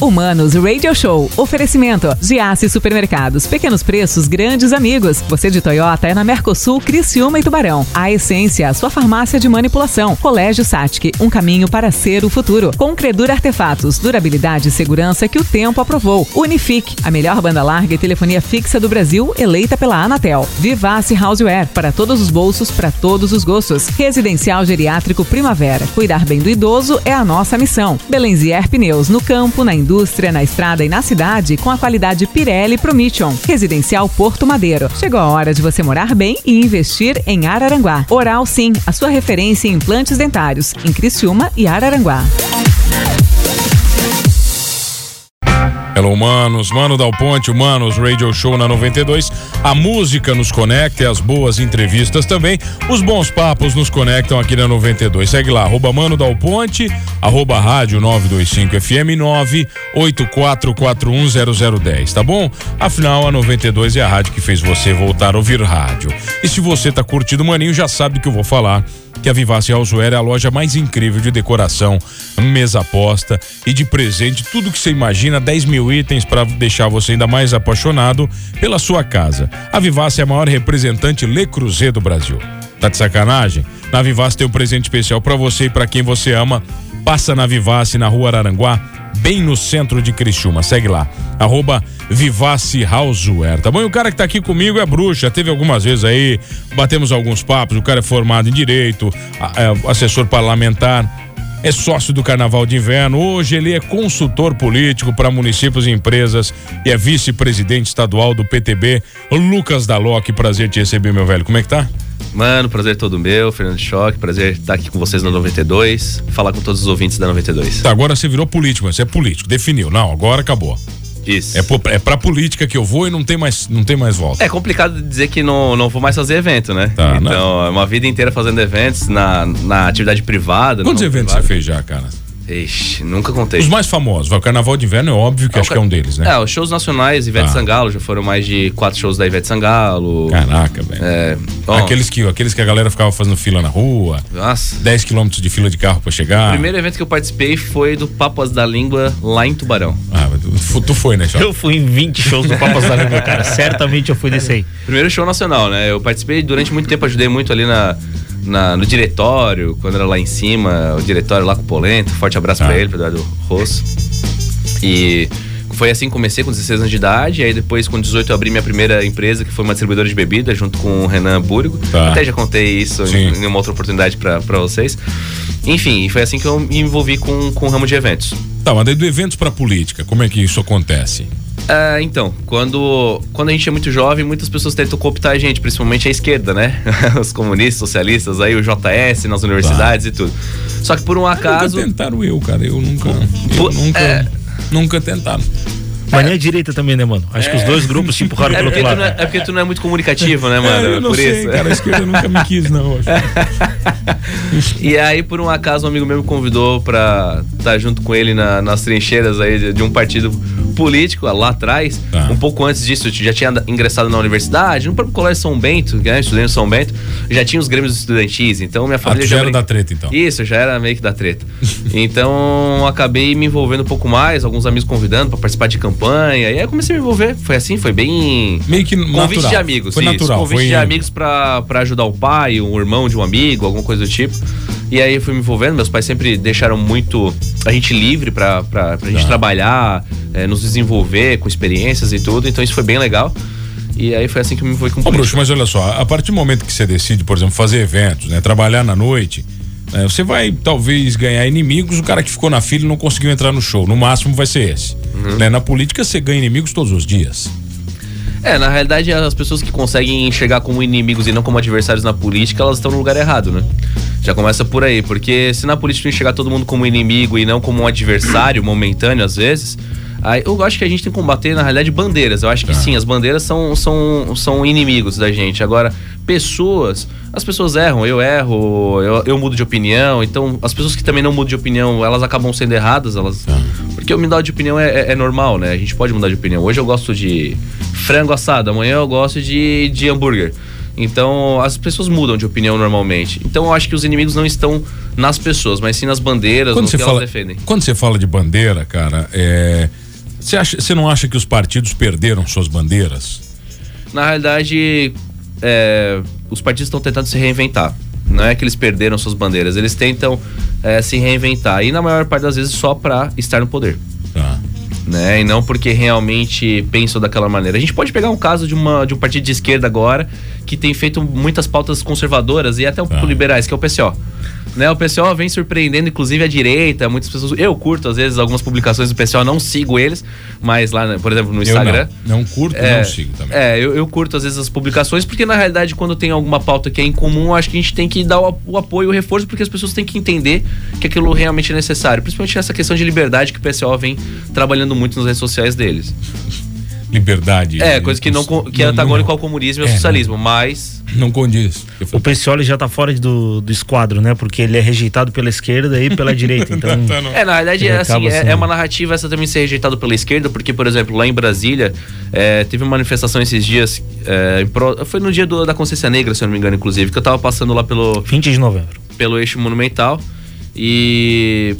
Humanos Radio Show. Oferecimento. Giasse Supermercados. Pequenos preços, grandes amigos. Você de Toyota é na Mercosul, Criciúma e Tubarão. A Essência, sua farmácia de manipulação. Colégio Satic, um caminho para ser o futuro. Com Credura Artefatos, durabilidade e segurança que o tempo aprovou. Unifique, a melhor banda larga e telefonia fixa do Brasil, eleita pela Anatel. Vivace Houseware, para todos os bolsos, para todos os gostos. Residencial Geriátrico Primavera. Cuidar bem do idoso é a nossa missão. Belenzier Pneus, no campo, na indústria, na estrada e na cidade, com a qualidade Pirelli Promission. Residencial Porto Madeiro. Chegou a hora de você morar bem e investir em Araranguá. Oral Sim, a sua referência em implantes dentários, em Criciúma e Araranguá. Hello, Manos, Mano Dal Ponte, Manos Radio Show na 92. A música nos conecta e as boas entrevistas também. Os bons papos nos conectam aqui na 92. Segue lá, arroba Mano Dal Ponte, arroba Rádio 925 FM 984410010, tá bom? Afinal, a 92 é a rádio que fez você voltar a ouvir rádio. E se você tá curtindo o Maninho, já sabe que eu vou falar que a Vivace Houseware é a loja mais incrível de decoração, mesa posta e de presente, tudo que você imagina, 10 mil itens para deixar você ainda mais apaixonado pela sua casa. A Vivace é a maior representante Le Creuset do Brasil. Tá de sacanagem? Na Vivace tem um presente especial para você e para quem você ama. Passa na Vivace na Rua Araranguá, bem no centro de Criciúma. Segue lá, arroba Vivace Houseware, tá bom? E o cara que tá aqui comigo é bruxa, teve algumas vezes aí, batemos alguns papos, o cara é formado em Direito, é, assessor parlamentar, é sócio do Carnaval de Inverno. Hoje ele é consultor político para municípios e empresas e é vice-presidente estadual do PTB. Lucas Dalocchi, prazer te receber, meu velho. Como é que tá? Mano, prazer todo meu, Fernando Choque, prazer estar aqui com vocês na 92, falar com todos os ouvintes da 92. Tá, agora você virou político, você é político, definiu. Não, agora acabou. Isso. É, pro, é pra política que eu vou e não tem mais, não tem mais volta. É complicado dizer que não, não vou mais fazer evento, né? Tá, então, é uma vida inteira fazendo eventos na, na atividade privada. Quantos eventos privada. você fez já, cara? Ixi, nunca contei. Os mais famosos. Vai, o Carnaval de Inverno é óbvio que É, acho que ca- é um deles, né? É, os shows nacionais, Ivete Tá. Sangalo, já foram mais de quatro shows da Ivete Sangalo. Caraca, velho. É, bom, Aqueles que, aqueles que a galera ficava fazendo fila na rua, Nossa. 10 quilômetros de fila de carro pra chegar. O primeiro evento que eu participei foi do Papas da Língua lá em Tubarão. Ah, mas tu, tu foi, né, Chó? Eu fui em 20 shows do Papas da Língua, cara. Certamente eu fui desse aí. Primeiro show nacional, né? Eu participei durante muito tempo, ajudei muito ali na, na- no diretório, quando era lá em cima, o diretório lá com o Polento. Forte abraço Ah. pra ele, pro Eduardo Rosso. E foi assim que comecei com 16 anos de idade. Aí depois, com 18, eu abri minha primeira empresa, que foi uma distribuidora de bebida, junto com o Renan Burgo. Tá. Até já contei isso Sim. em, uma outra oportunidade pra vocês. Enfim, e foi assim que eu me envolvi com, com o ramo de eventos. Tá, mas daí do eventos pra política, como é que isso acontece? Ah, então, quando, quando a gente é muito jovem, muitas pessoas tentam cooptar a gente, principalmente a esquerda, né? Os comunistas, socialistas, aí o JS nas universidades e tudo. Só que por um acaso. Nunca tentaram eu, cara. Eu nunca. Eu Pô, nunca. é. Nunca tentaram. Mas nem a direita também, né, mano? Acho que os dois grupos se empurraram É pro porque, outro tu não é, lado. é porque tu não é muito comunicativo, né, mano? É, eu não por sei, isso. cara. A esquerda nunca me quis, não. acho. E aí, por um acaso, um amigo meu me convidou pra estar junto com ele na- nas trincheiras aí de, de um partido político lá atrás. Tá. Um pouco antes disso, eu já tinha ingressado na universidade, no próprio colégio São Bento, né? Estudei no São Bento, já tinha os grêmios estudantis, então minha Ah, família tu já era brin- da treta, então. Isso, já era meio que da treta. então, acabei me envolvendo um pouco mais, alguns amigos convidando pra participar de campanha, e aí eu comecei a me envolver. Foi assim, foi bem. Meio que Convite natural. de amigos, Foi isso. natural. Convite foi de amigos pra, pra ajudar o pai, um irmão de um amigo, alguma coisa do tipo. E aí eu fui me envolvendo, meus pais sempre deixaram muito a gente livre pra, pra, pra gente Tá. trabalhar, eh, nos desenvolver com experiências e tudo, então isso foi bem legal. E aí foi assim que eu me envolvi com Ô, política. Bruxo, mas olha só, a partir do momento que você decide, por exemplo, fazer eventos, né, trabalhar na noite, né, você vai talvez ganhar inimigos, o cara que ficou na fila e não conseguiu entrar no show. No máximo vai ser esse. Uhum. Né, na política você ganha inimigos todos os dias. É, na realidade, as pessoas que conseguem enxergar como inimigos e não como adversários na política, elas estão no lugar errado, né? Já começa por aí, porque se na política enxergar todo mundo como inimigo e não como um adversário momentâneo, às vezes, aí eu acho que a gente tem que combater, na realidade, bandeiras. Eu acho que Tá. sim, as bandeiras são, são, são inimigos da gente. Agora, pessoas, as pessoas erram, eu erro, eu, eu mudo de opinião, então as pessoas que também não mudam de opinião, elas acabam sendo erradas, elas. Porque o mudar de opinião é, é- é normal, né? A gente pode mudar de opinião. Hoje eu gosto de frango assado, amanhã eu gosto de, de hambúrguer. Então, as pessoas mudam de opinião normalmente. Então, eu acho que os inimigos não estão nas pessoas, mas sim nas bandeiras, Quando no você que fala, elas defendem. quando você fala de bandeira, cara, é, você, acha, você não acha que os partidos perderam suas bandeiras? Na realidade, é, os partidos estão tentando se reinventar. Não é que eles perderam suas bandeiras, eles tentam é, se reinventar. E na maior parte das vezes só para estar no poder. Tá. Né? E não porque realmente pensam daquela maneira. A gente pode pegar um caso de, uma, de um partido de esquerda agora que tem feito muitas pautas conservadoras e até um pouco Ah. liberais, que é o PCO. Né, o PCO vem surpreendendo, inclusive, a direita. Muitas pessoas. Eu curto, às vezes, algumas publicações do PCO, não sigo eles, mas lá, né, por exemplo, no Instagram. Não, não curto, É, não sigo também. É, eu, eu curto às vezes as publicações, porque na realidade, quando tem alguma pauta que é incomum, acho que a gente tem que dar o, o apoio, o reforço, porque as pessoas têm que entender que aquilo realmente é necessário. Principalmente nessa questão de liberdade que o PCO vem trabalhando muito nas redes sociais deles. Liberdade. É, coisa que, não, co- que é não- antagônico ao comunismo e ao É, socialismo, mas. Não condiz. O Pecioli já tá fora do, do esquadro, né? Porque ele é rejeitado pela esquerda e pela direita. Então, Tá, não. É, na verdade, Ele é, assim, é, é uma narrativa essa também ser rejeitado pela esquerda, porque, por exemplo, lá em Brasília, é, teve uma manifestação esses dias, é, foi no dia do- da Consciência Negra, se eu não me engano, inclusive, que eu tava passando lá pelo, 20 de novembro. pelo eixo monumental e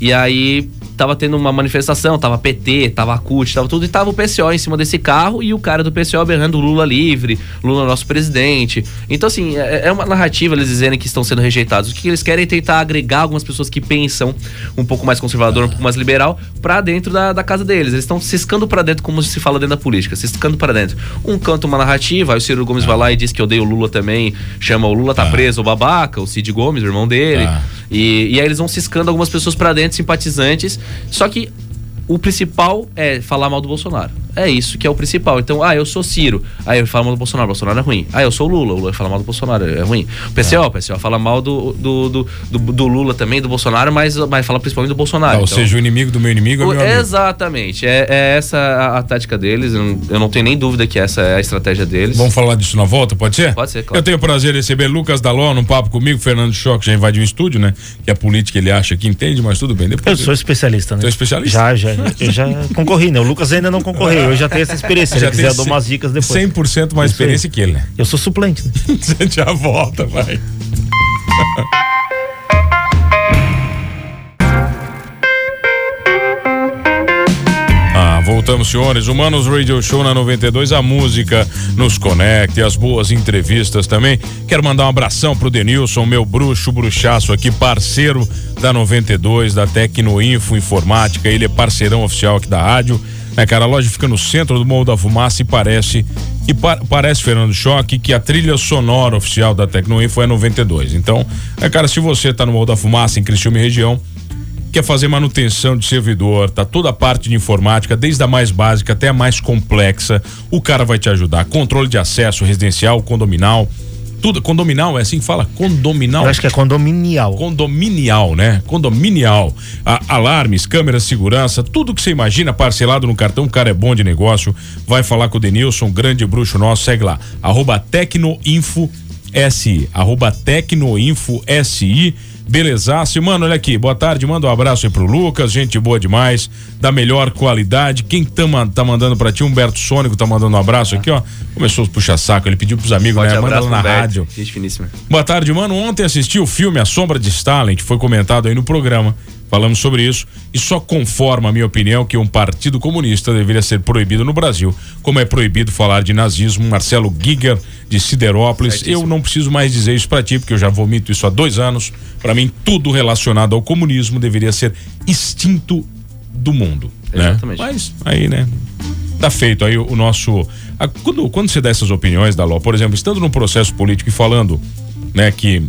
e aí tava tendo uma manifestação, tava PT, tava CUT, tava tudo e tava o PCO em cima desse carro e o cara do PCO berrando Lula livre, Lula nosso presidente. Então assim, é, é uma narrativa eles dizerem que estão sendo rejeitados. O que eles querem é tentar agregar algumas pessoas que pensam um pouco mais conservador, um pouco mais liberal pra dentro da, da casa deles. Eles estão ciscando pra dentro como se fala dentro da política, ciscando pra dentro. Um canta uma narrativa, aí o Ciro Gomes vai lá e diz que odeia o Lula também, chama o Lula tá Ah. preso, o babaca, o Cid Gomes, o irmão dele. Ah. E, e aí eles vão ciscando algumas pessoas pra dentro, simpatizantes. Só que o principal é falar mal do Bolsonaro. É isso que é o principal. Então, ah, eu sou Ciro. Aí eu falo mal do Bolsonaro, Bolsonaro é ruim. Ah, eu sou o Lula, o Lula fala mal do Bolsonaro, é ruim. O PCO, o PCO fala mal do, do, do, do, do Lula também, do Bolsonaro, mas, mas fala principalmente do Bolsonaro. Ah, ou Então, seja, o inimigo do meu inimigo é o- meu amigo. Exatamente. É, é essa a, a tática deles. Eu não, eu não tenho nem dúvida que essa é a estratégia deles. Vamos falar disso na volta, pode ser? Pode ser, claro. Eu tenho o prazer de receber Lucas Daló num papo comigo, Fernando Choque já invadiu o estúdio, né? Que a política ele acha que entende, mas tudo bem. Eu Depois sou especialista, né? Tu é especialista? Já, já. Eu já concorri, né? O Lucas ainda não concorreu. Eu já tenho essa experiência. Se já quiser, eu dou umas dicas depois. 100% mais experiência que ele, né? Eu sou suplente, né? Você já volta, vai. Ah, voltamos, senhores. Humanos Radio Show na 92. A música nos conecta e as boas entrevistas também. Quero mandar um abração pro Denilson, meu bruxo, bruxaço aqui, parceiro da 92, da Tecnoinfo Informática. Ele é parceirão oficial aqui da rádio. Né, cara, a loja fica no centro do Morro da Fumaça e parece. E pa- parece, Fernando Choque, que a trilha sonora oficial da Tecnoinfo é 92. Então, é, cara, se você tá no Morro da Fumaça, em Criciúma e região, quer fazer manutenção de servidor, tá toda a parte de informática, desde a mais básica até a mais complexa, o cara vai te ajudar. Controle de acesso residencial, condominal, tudo. Condominal é assim que fala? Condominal? Eu acho que é condominial. Condominial, né? Condominial. A- alarmes, câmeras segurança, tudo que você imagina parcelado no cartão, o cara é bom de negócio. Vai falar com o Denilson, grande bruxo nosso, segue lá. Arroba Tecnoinfo SI. Arroba Tecnoinfo SI. Belezaço. Mano, olha aqui, boa tarde, manda um abraço aí pro Lucas, gente boa demais, da melhor qualidade. Quem tá, tá mandando pra ti? Humberto Sônico tá mandando um abraço aqui, ó. Começou a puxar saco, ele pediu pros amigos, Forte né? Manda lá na pro Beto, rádio. Gente finíssima. Boa tarde, mano. Ontem assisti o filme A Sombra de Stalin, que foi comentado aí no programa. Falamos sobre isso e só conforma a minha opinião que um partido comunista deveria ser proibido no Brasil, como é proibido falar de nazismo. Marcelo Giger, de Siderópolis. Certíssimo. Eu não preciso mais dizer isso pra ti, porque eu já vomito isso há dois anos. Pra mim, tudo relacionado ao comunismo deveria ser extinto do mundo. né? Exatamente. Mas aí, né? Tá feito aí o, nosso. a- quando, quando você dá essas opiniões da LO, por exemplo, estando no processo político e falando, né, que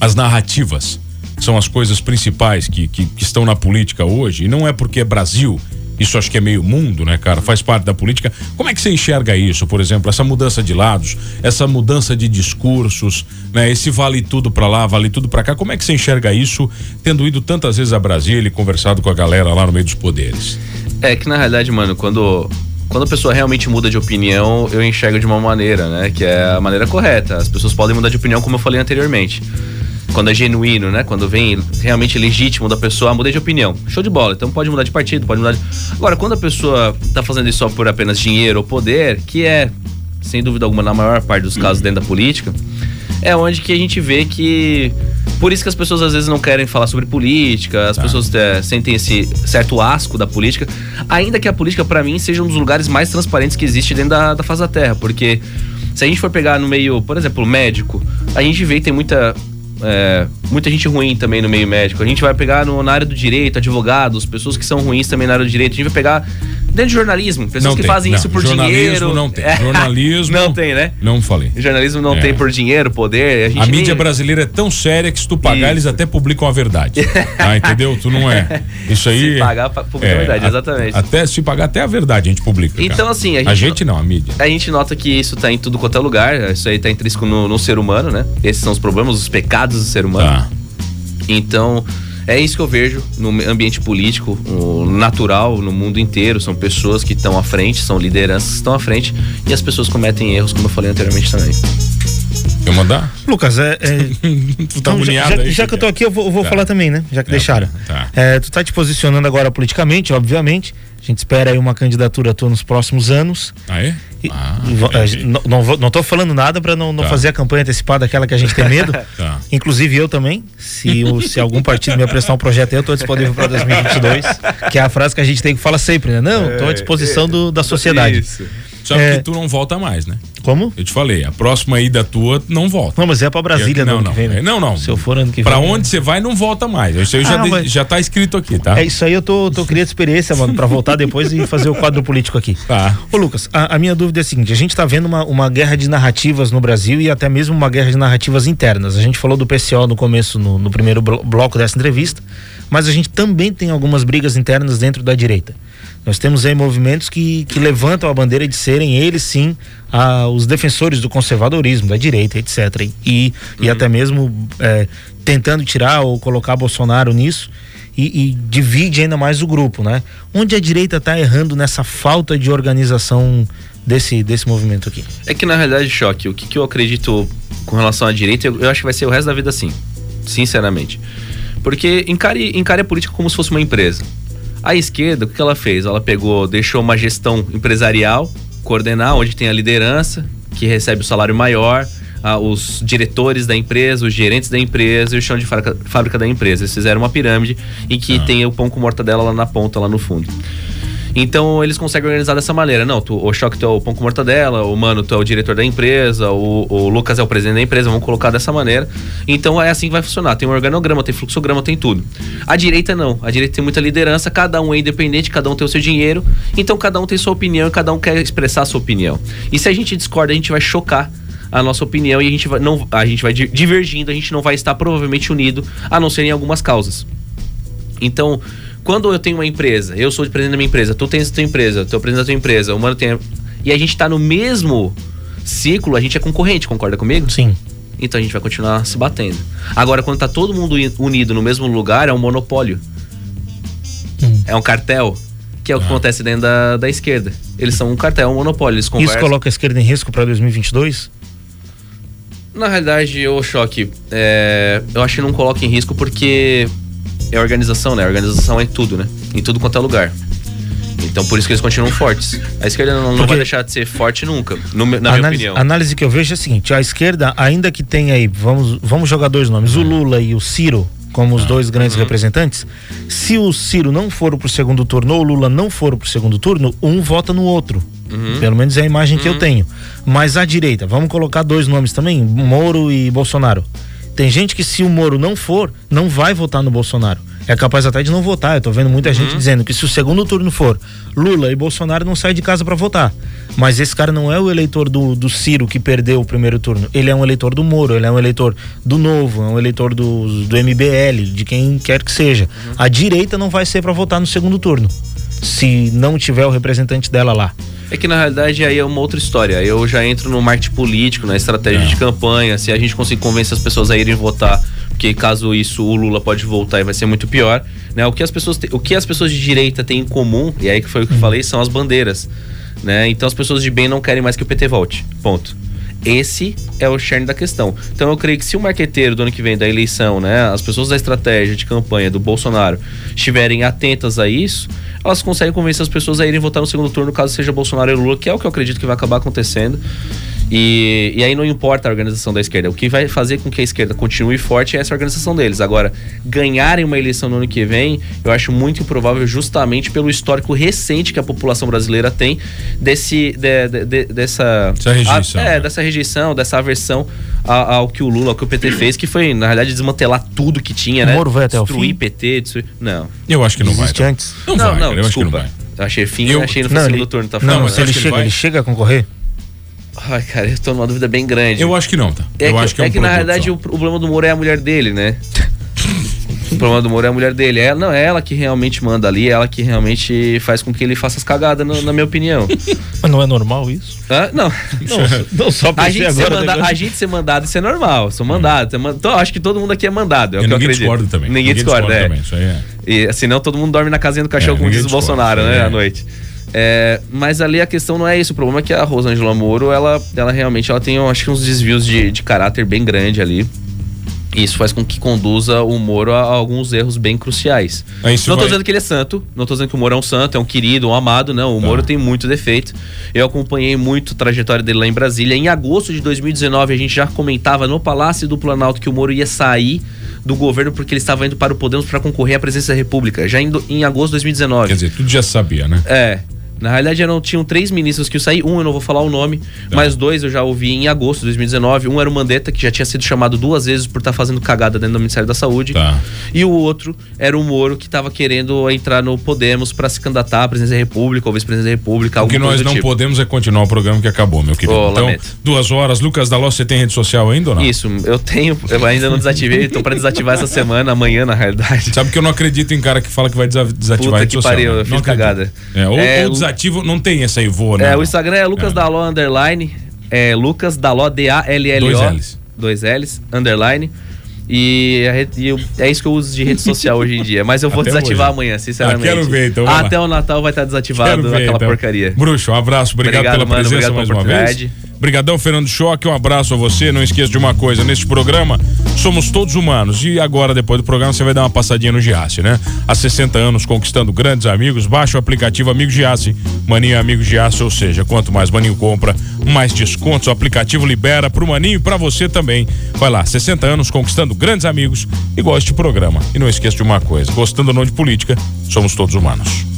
as narrativas são as coisas principais que, que, que estão na política hoje, e não é porque é Brasil, isso acho que é meio mundo, né, cara? Faz parte da política. Como é que você enxerga isso, por exemplo, essa mudança de lados, essa mudança de discursos, né? Esse vale tudo pra lá, vale tudo pra cá. Como é que você enxerga isso, tendo ido tantas vezes a Brasília e conversado com a galera lá no meio dos poderes? É que na realidade, mano, quando, quando a pessoa realmente muda de opinião, eu enxergo de uma maneira, né? Que é a maneira correta. As pessoas podem mudar de opinião, como eu falei anteriormente. Quando é genuíno, né? Quando vem realmente legítimo da pessoa, ah, mudei de opinião. Show de bola. Então pode mudar de partido, pode mudar de... Agora, quando a pessoa tá fazendo isso só por apenas dinheiro ou poder, que é sem dúvida alguma, na maior parte dos casos dentro da política, é onde que a gente vê que. Por isso que as pessoas às vezes não querem falar sobre política, as Tá. pessoas é, sentem esse certo asco da política, ainda que a política, pra mim, seja um dos lugares mais transparentes que existe dentro da, da face da Terra, porque se a gente for pegar no meio, por exemplo, médico, a gente vê que tem muita. É, muita gente ruim também no meio médico. A gente vai pegar no- na área do direito, advogados, pessoas que são ruins também na área do direito. A gente vai pegar dentro de jornalismo, pessoas Não que tem, fazem não. isso por Jornalismo dinheiro. não tem. É. Jornalismo- não tem, né? Não falei. Jornalismo não É. tem por dinheiro, poder. A, A mídia nem- brasileira é tão séria que se tu pagar, Isso. eles até publicam a verdade. Ah, entendeu? Tu não é. Isso aí. Se pagar, pa- publica a verdade, a- exatamente. Até se pagar até a verdade a gente publica. cara. Então, assim, a gente, A gente não, a mídia. a gente nota que isso tá em tudo quanto é lugar. Isso aí tá intrínseco no, no ser humano, né? Esses são os problemas, os pecados do ser humano. Tá. Então, é isso que eu vejo no ambiente político, natural, no mundo inteiro. São pessoas que estão à frente, são lideranças que estão à frente. E as pessoas cometem erros, como eu falei anteriormente também. Eu mandar? Lucas, é. é- tu tá então, já, já- aí, já que eu tô aqui, eu vou, eu vou Tá. falar também, né? Já que É, deixaram. tá. É, tu tá te posicionando agora politicamente, obviamente. A gente espera aí uma candidatura tua nos próximos anos. Ah, é? E- Ah, e é, não, não, não tô falando nada para não, não Tá. fazer a campanha antecipada, aquela que a gente tem medo. Tá. Inclusive eu também. Se, o- se algum partido me aprestar um projeto, eu tô disponível para 2022. Que é a frase que a gente tem que falar sempre, né? Não, tô à disposição do- da sociedade. Isso. É. que tu não volta mais, né? Como? Eu te falei, a próxima ida tua não volta. Não, mas é para Brasília não, não. que vem. né? É, Não, não. Se eu for ano que Pra vem. onde você vai, não volta mais. Isso aí Ah, já, não, de- mas- já tá escrito aqui, tá? É isso aí, eu tô, tô criando experiência, mano, pra voltar depois e fazer o quadro político aqui. Tá. Ô, Lucas, a, a minha dúvida é a seguinte: a gente tá vendo uma, uma guerra de narrativas no Brasil e até mesmo uma guerra de narrativas internas. A gente falou do PCO no começo, no, no primeiro blo- bloco dessa entrevista, mas a gente também tem algumas brigas internas dentro da direita. Nós temos aí movimentos que, que levantam a bandeira de serem eles sim ah, os defensores do conservadorismo, da direita, etc. E, e até mesmo é, tentando tirar ou colocar Bolsonaro nisso e, e divide ainda mais o grupo, né? Onde a direita está errando nessa falta de organização desse, desse movimento aqui? É que na realidade, choque, o que, que eu acredito com relação à direita, eu, eu acho que vai ser o resto da vida assim. Sinceramente. Porque encare, encare a política como se fosse uma empresa. A esquerda, o que ela fez? Ela pegou, deixou uma gestão empresarial coordenar, onde tem a liderança, que recebe o salário maior, ah, os diretores da empresa, os gerentes da empresa e o chão de fábrica, fábrica da empresa. Eles fizeram uma pirâmide e que tem o pão com mortadela lá na ponta, lá no fundo. Então eles conseguem organizar dessa maneira. Não, tu, o Choque tu é o pão com mortadela, o Mano tu é o diretor da empresa, o, o Lucas é o presidente da empresa, vamos colocar dessa maneira. Então é assim que vai funcionar. Tem um organograma, tem fluxograma, tem tudo. A direita não. A direita tem muita liderança, cada um é independente, cada um tem o seu dinheiro. Então cada um tem sua opinião e cada um quer expressar a sua opinião. E se a gente discorda, a gente vai chocar a nossa opinião e a gente vai, não, a gente vai di- divergindo, a gente não vai estar provavelmente unido, a não ser em algumas causas. Então, quando eu tenho uma empresa, eu sou o presidente da minha empresa, tu tens a tua empresa, tu é o presidente da tua empresa, o mano tem. E a gente tá no mesmo ciclo, a gente é concorrente, concorda comigo? Sim. Então a gente vai continuar se batendo. Agora, quando tá todo mundo uni- unido no mesmo lugar, é um monopólio. Hum. É um cartel. Que é o que acontece dentro da, da esquerda. Eles são um cartel, um monopólio. Eles Isso conversam. coloca a esquerda em risco para 2022? Na realidade, ô Choque, é, eu acho que não coloca em risco porque é organização, né? A organização é tudo, né? Em tudo quanto é lugar. Então por isso que eles continuam fortes. A esquerda não, não vai deixar de ser forte nunca, no na a minha análise, opinião. a análise que eu vejo é a seguinte: a esquerda, ainda que tenha aí, vamos, vamos jogar dois nomes, o Lula e o Ciro, como os dois grandes representantes, se o Ciro não for pro segundo turno ou o Lula não for pro segundo turno, um vota no outro. Pelo menos é a imagem que eu tenho. Mas a direita, vamos colocar dois nomes também, Moro e Bolsonaro. Tem gente que se o Moro não for, não vai votar no Bolsonaro. É capaz até de não votar. Eu tô vendo muita gente dizendo que se o segundo turno for Lula e Bolsonaro não sai de casa para votar. Mas esse cara não é o eleitor do, do Ciro que perdeu o primeiro turno. Ele é um eleitor do Moro, ele é um eleitor do Novo, é um eleitor do, do MBL, de quem quer que seja. A direita não vai ser para votar no segundo turno. Se não tiver o representante dela lá. É que na realidade aí é uma outra história. Eu já entro no marketing político, na estratégia de campanha. Se a gente conseguir convencer as pessoas a irem votar, porque caso isso o Lula pode voltar e vai ser muito pior. Né? O, que as pessoas te- o que as pessoas de direita têm em comum, e aí que foi o que eu falei, são as bandeiras. Né? Então as pessoas de bem não querem mais que o PT volte. Ponto. Esse é o cerne da questão. Então eu creio que se o marqueteiro do ano que vem da eleição, né, as pessoas da estratégia de campanha do Bolsonaro estiverem atentas a isso, elas conseguem convencer as pessoas a irem votar no segundo turno, caso seja Bolsonaro e Lula, que é o que eu acredito que vai acabar acontecendo. E, e aí não importa a organização da esquerda. O que vai fazer com que a esquerda continue forte é essa organização deles. Agora, ganharem uma eleição no ano que vem, eu acho muito improvável justamente pelo histórico recente que a população brasileira tem desse, de, de, de, dessa, Essa rejeição, a, é, né? dessa rejeição, dessa aversão ao, ao que o Lula, ao que o PT fez, que foi, na realidade, desmantelar tudo que tinha, O né? Moro vai até o Destruir fim? PT, destruir... Não. Eu acho que não vai. Existe tá? antes? Não, não, vai, não, cara, eu acho que não desculpa. vai. Eu achei fim, Eu- achei no segundo ele- turno, tá Não, Não, falando? mas se ele chega, vai. ele chega a concorrer? Ai, cara, eu tô numa dúvida bem grande. Eu acho que não, tá? É eu que, acho que é, um é que na realidade o, o problema do Moro é a mulher dele, né? o problema do Moro é a mulher dele. É, não, é ela que realmente manda ali, é ela que realmente faz com que ele faça as cagadas, na, na minha opinião. Mas não é normal isso? Hã? não. Não, só A gente, ser manda- a gente ser mandado, isso é normal. Sou mandado. man- Então, acho que todo mundo aqui é mandado. É E eu ninguém discorda também. Ninguém, discorda, é. também. Isso aí é. E senão todo mundo dorme na casinha do cachorro, É, como ninguém diz o discorda, Bolsonaro, né, é. à noite. É, mas ali a questão não é isso. O problema é que a Rosângela Moro, ela, ela realmente ela tem, eu acho que uns desvios de, de caráter bem grande ali. E isso faz com que conduza o Moro a, alguns erros bem cruciais. Não tô vai- dizendo que ele é santo, não tô dizendo que o Moro é um santo, é um querido, um amado, não. O Tá. Moro tem muito defeito. Eu acompanhei muito a trajetória dele lá em Brasília. Em agosto de 2019, a gente já comentava no Palácio do Planalto que o Moro ia sair do governo porque ele estava indo para o Podemos para concorrer à presidência da República, já em, em agosto de 2019. Quer dizer, tudo já sabia, né? É. Na realidade, eram, tinham três ministros que eu saí. Um, eu não vou falar o nome, Tá. mas dois eu já ouvi em agosto de 2019. Um era o Mandetta, que já tinha sido chamado duas vezes por estar fazendo cagada dentro do Ministério da Saúde. Tá. E o outro era o Moro, que estava querendo entrar no Podemos para se candidatar à presidência da República ou vice-presidência da República. O que nós não tipo. podemos é continuar o programa que acabou, meu querido. Oh, então, lamento. duas horas. Lucas Daló, você tem rede social ainda ou não? Isso, eu tenho, eu ainda não desativei, tô para desativar essa semana, amanhã na realidade. Sabe que eu não acredito em cara que fala que vai desa- desativar Puta a rede que social. pariu, né? eu fiz Não acredito. cagada. É, ou, É, ou desativo, não tem essa voa, né? É, o Instagram é Lucas Daló underline, é Lucas Daló D-A-L-L-O. Dois Ls. Dois L's, underline. E, a e eu- é isso que eu uso de rede social hoje em dia. Mas eu vou Até desativar hoje. amanhã, sinceramente. Ah, quero ver, então, lá. Até o Natal vai estar desativado ver, aquela então. porcaria. Bruxo, um abraço, obrigado, Obrigado, pela mano, presença obrigado mais pela uma vez. Obrigadão, Fernando Choque, um abraço a você. Não esqueça de uma coisa, neste programa somos todos humanos. E agora, depois do programa, você vai dar uma passadinha no Giasse, né? Há 60 anos conquistando grandes amigos, baixa o aplicativo Amigo Giasse. Maninho é Amigo Giasse, ou seja, quanto mais Maninho compra, mais descontos o aplicativo libera pro Maninho e pra você também. Vai lá, 60 anos conquistando grandes amigos e goste de programa. E não esqueça de uma coisa, gostando ou não de política, somos todos humanos.